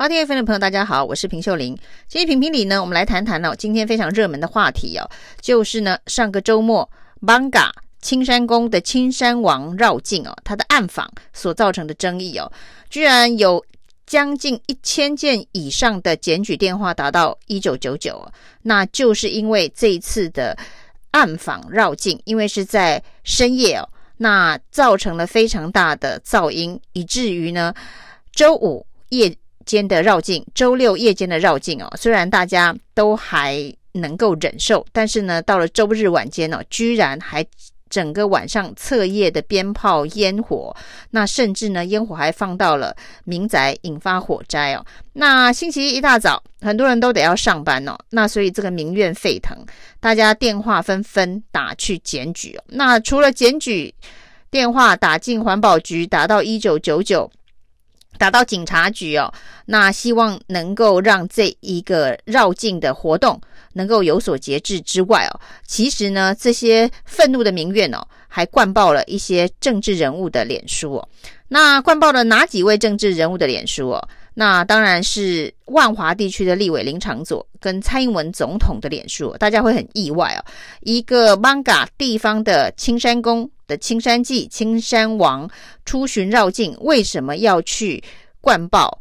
好，听 FM 的朋友，大家好，我是平秀玲。今天评评理呢，我们来谈谈哦，今天非常热门的话题哦，就是呢，上个周末，Banga 青山宫的青山王绕境哦，他的暗访所造成的争议哦，居然有将近一千件以上的检举电话达到一九九九，那就是因为这一次的暗访绕境，因为是在深夜哦，那造成了非常大的噪音，以至于呢，周五夜。间的绕境，周六夜间的绕境哦，虽然大家都还能够忍受，但是呢，到了周日晚间哦，居然还整个晚上彻夜的鞭炮烟火，那甚至呢，烟火还放到了民宅，引发火灾哦。那星期一一大早，很多人都得要上班哦，那所以这个民怨沸腾，大家电话纷纷打去检举哦。那除了检举电话打进环保局，打到一九九九。打到警察局哦，那希望能够让这一个绕境的活动能够有所节制之外哦，其实呢，这些愤怒的民怨哦，还灌爆了一些政治人物的脸书哦。那灌爆了哪几位政治人物的脸书哦？那当然是万华地区的立委林长佐跟蔡英文总统的脸书，大家会很意外哦。一个艋舺地方的青山宫的青山祭青山王出巡绕境，为什么要去灌爆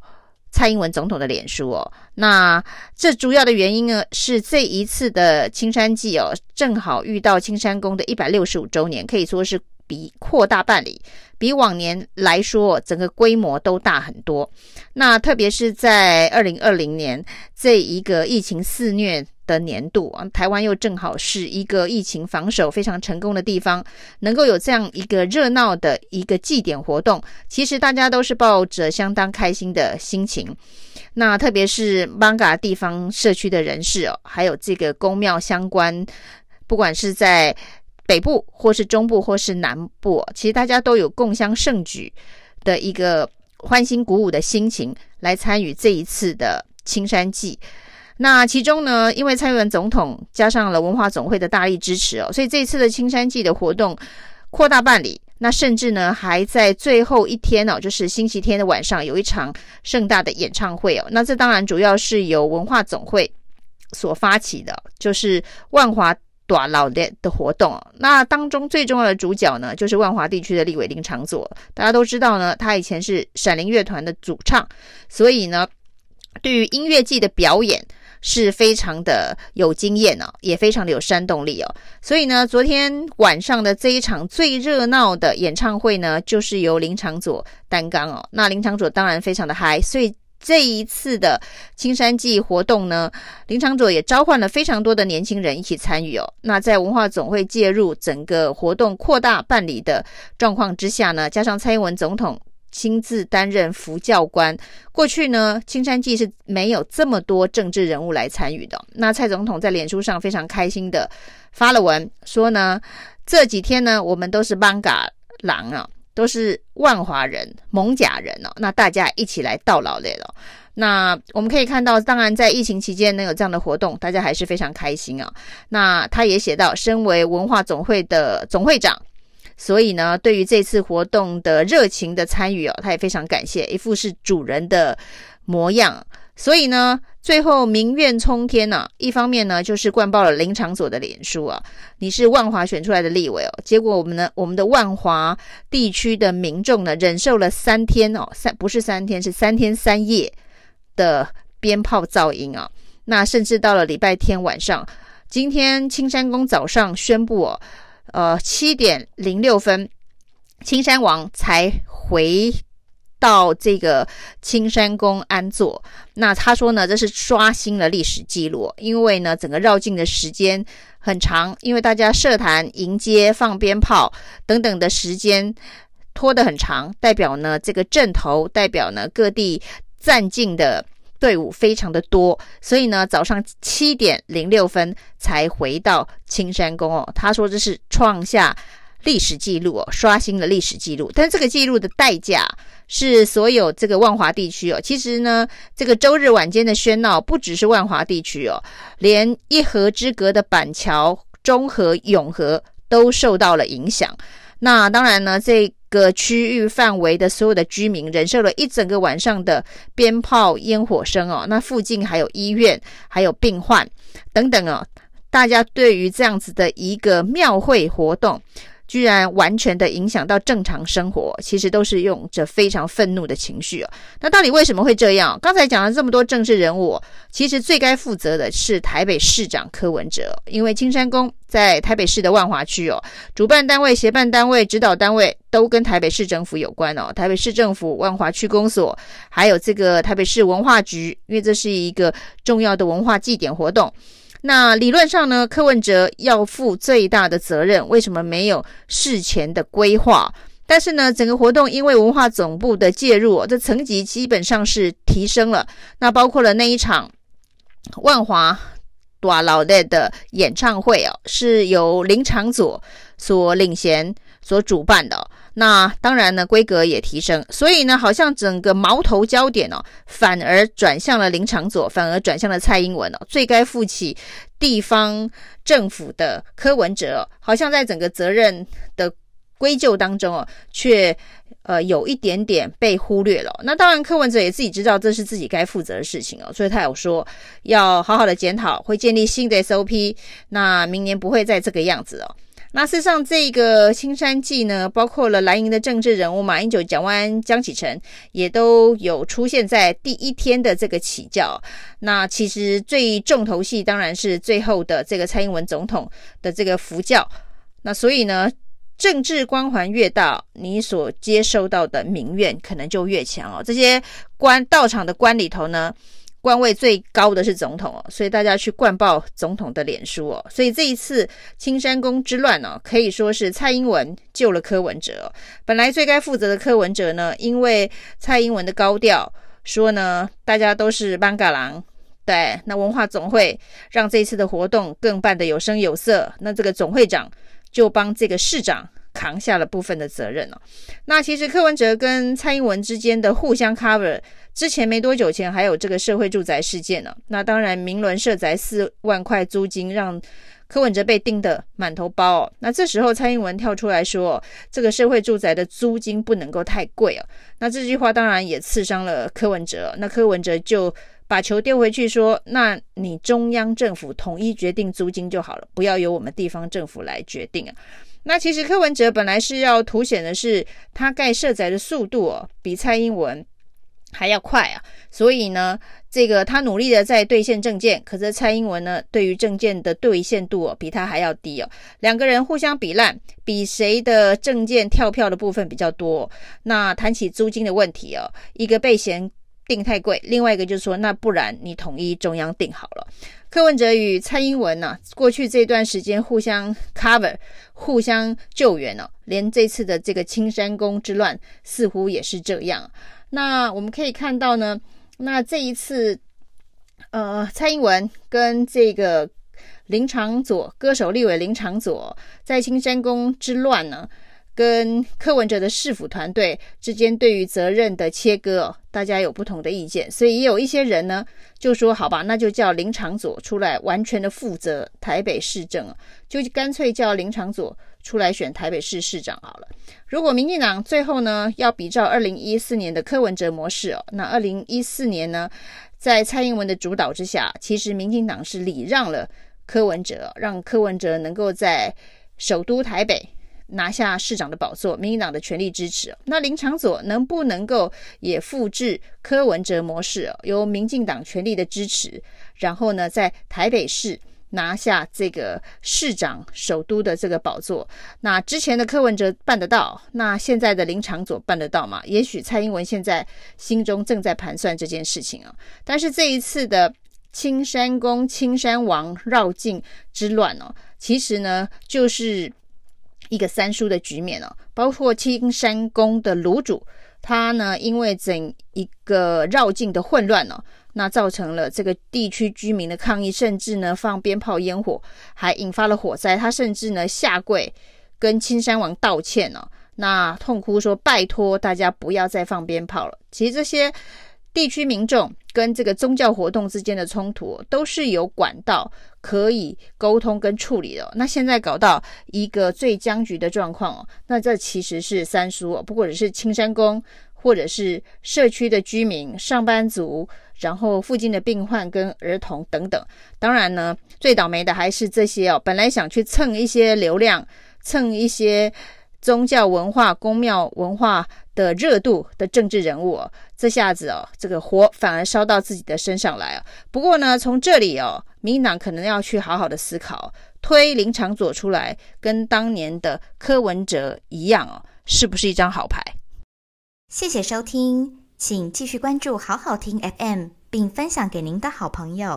蔡英文总统的脸书哦？那这主要的原因呢，是这一次的青山祭哦，正好遇到青山宫的一百六十五周年，可以说是。比扩大办理，比往年来说，整个规模都大很多。那特别是在二零二零年这一个疫情肆虐的年度啊，台湾又正好是一个疫情防守非常成功的地方，能够有这样一个热闹的一个祭典活动，其实大家都是抱着相当开心的心情。那特别是艋舺地方社区的人士哦，还有这个宫庙相关，不管是在北部或是中部或是南部，其实大家都有共襄盛举的一个欢欣鼓舞的心情来参与这一次的青山祭。那其中呢，因为蔡英文总统加上了文化总会的大力支持哦，所以这次的青山祭的活动扩大办理。那甚至呢，还在最后一天哦，就是星期天的晚上有一场盛大的演唱会哦。那这当然主要是由文化总会所发起的，就是万华。短老的的活动哦，那当中最重要的主角呢，就是万华地区的立委林昶佐。大家都知道呢，他以前是闪灵乐团的主唱，所以呢，对于音乐季的表演是非常的有经验哦，也非常的有煽动力哦。所以呢，昨天晚上的这一场最热闹的演唱会呢，就是由林场佐担纲哦。那林场佐当然非常的嗨，所以。这一次的青山祭活动呢，林场佐也召唤了非常多的年轻人一起参与哦。那在文化总会介入整个活动扩大办理的状况之下呢，加上蔡英文总统亲自担任辅教官，过去呢青山祭是没有这么多政治人物来参与的。那蔡总统在脸书上非常开心的发了文，说呢这几天呢我们都是艋舺人啊。都是万华人、蒙甲人哦，那大家一起来到老累了。那我们可以看到，当然在疫情期间能有这样的活动，大家还是非常开心啊。那他也写到，身为文化总会的总会长，所以呢，对于这次活动的热情的参与哦，他也非常感谢，一副是主人的模样。所以呢，最后民怨冲天呢、一方面呢，就是灌爆了林昶佐的脸书啊，你是万华选出来的立委哦，结果我们呢，我们的万华地区的民众呢，忍受了三天哦，三不是三天，是三天三夜的鞭炮噪音啊。那甚至到了礼拜天晚上，今天青山宫早上宣布哦，呃，七点零六分，青山王才回。到这个青山宫安坐，那他说呢，这是刷新了历史记录，因为呢，整个绕境的时间很长，因为大家设坛迎接、放鞭炮等等的时间拖得很长，代表呢这个阵头，代表呢各地站境的队伍非常的多，所以呢早上七点零六分才回到青山宫哦，他说这是创下历史记录哦，刷新了历史记录，但这个记录的代价。是所有这个万华地区哦，其实呢，这个周日晚间的喧闹不只是万华地区哦，连一河之隔的板桥、中和、永和都受到了影响。那当然呢，这个区域范围的所有的居民忍受了一整个晚上的鞭炮烟火声哦。那附近还有医院，还有病患等等哦。大家对于这样子的一个庙会活动，居然完全的影响到正常生活，其实都是用着非常愤怒的情绪哦。那到底为什么会这样？刚才讲了这么多政治人物，其实最该负责的是台北市长柯文哲，因为青山宫在台北市的万华区哦，主办单位、协办单位、指导单位都跟台北市政府有关哦。台北市政府万华区公所，还有这个台北市文化局，因为这是一个重要的文化祭典活动。那理论上呢，柯文哲要负最大的责任，为什么没有事前的规划？但是呢，整个活动因为文化总部的介入，这层级基本上是提升了。那包括了那一场万华大老爷的演唱会哦，是由林长佐所领衔所主办的。那当然呢，规格也提升，所以呢，好像整个矛头焦点哦，反而转向了林长佐，反而转向了蔡英文哦。最该负起地方政府的柯文哲哦，好像在整个责任的归咎当中哦，却呃有一点点被忽略了。那当然，柯文哲也自己知道这是自己该负责的事情哦，所以他有说要好好的检讨，会建立新的 SOP，那明年不会再这个样子哦。那事实上，这个青山祭呢，包括了蓝营的政治人物马英九、蒋万安、江启臣，也都有出现在第一天的这个起轿。那其实最重头戏当然是最后的这个蔡英文总统的这个福轿。那所以呢，政治光环越大，你所接收到的民怨可能就越强哦。这些官到场的官里头呢，官位最高的是总统哦，所以大家去灌爆总统的脸书哦。所以这一次青山宫之乱哦，可以说是蔡英文救了柯文哲。本来最该负责的柯文哲呢，因为蔡英文的高调说呢，大家都是艋舺人，对，那文化总会让这一次的活动更办得有声有色。那这个总会长就帮这个市长扛下了部分的责任哦。那其实柯文哲跟蔡英文之间的互相 cover。之前没多久前还有这个社会住宅事件呢，那当然明伦社宅四万块租金让柯文哲被盯得满头包哦。那这时候蔡英文跳出来说，这个社会住宅的租金不能够太贵哦。那这句话当然也刺伤了柯文哲。那柯文哲就把球丢回去说，那你中央政府统一决定租金就好了，不要由我们地方政府来决定啊。那其实柯文哲本来是要凸显的是他盖社宅的速度哦，比蔡英文。还要快啊，所以呢，这个他努力的在兑现政见，可是蔡英文呢，对于政见的兑现度哦，比他还要低哦。两个人互相比烂，比谁的政见跳票的部分比较多。那谈起租金的问题哦，一个被嫌定太贵，另外一个就是说，那不然你统一中央定好了。柯文哲与蔡英文呢、啊，过去这段时间互相 cover，互相救援哦，连这次的这个青山宫之乱，似乎也是这样。那我们可以看到呢，那这一次，呃，蔡英文跟这个林长佐歌手立委林长佐在青山宫之乱呢，跟柯文哲的市府团队之间对于责任的切割哦，大家有不同的意见，所以也有一些人呢就说，好吧，那就叫林长佐出来完全的负责台北市政，就干脆叫林长佐。出来选台北市市长好了。如果民进党最后呢要比照二零一四年的柯文哲模式哦，那二零一四年呢，在蔡英文的主导之下，其实民进党是礼让了柯文哲，让柯文哲能够在首都台北拿下市长的宝座，民进党的全力支持。那林昶佐能不能够也复制柯文哲模式，由民进党全力的支持，然后呢，在台北市。拿下这个市长首都的这个宝座，那之前的柯文哲办得到，那现在的林昶佐办得到吗？也许蔡英文现在心中正在盘算这件事情啊。但是这一次的青山宫青山王绕境之乱哦，其实呢就是一个三输的局面哦，包括青山宫的炉主，他呢因为整一个绕境的混乱哦。那造成了这个地区居民的抗议，甚至呢放鞭炮烟火，还引发了火灾。他甚至呢下跪跟青山王道歉哦，那痛哭说拜托大家不要再放鞭炮了。其实这些地区民众跟这个宗教活动之间的冲突，都是有管道可以沟通跟处理的。那现在搞到一个最僵局的状况哦，那这其实是三叔哦，不管是青山宫，或者是社区的居民、上班族，然后附近的病患跟儿童等等。当然呢，最倒霉的还是这些哦，本来想去蹭一些流量，蹭一些。宗教文化、宫庙文化的热度的政治人物哦，这下子哦，这个火反而烧到自己的身上来啊。不过呢，从这里哦，民党可能要去好好的思考，推林长佐出来，跟当年的柯文哲一样哦，是不是一张好牌？谢谢收听，请继续关注好好听 FM，并分享给您的好朋友。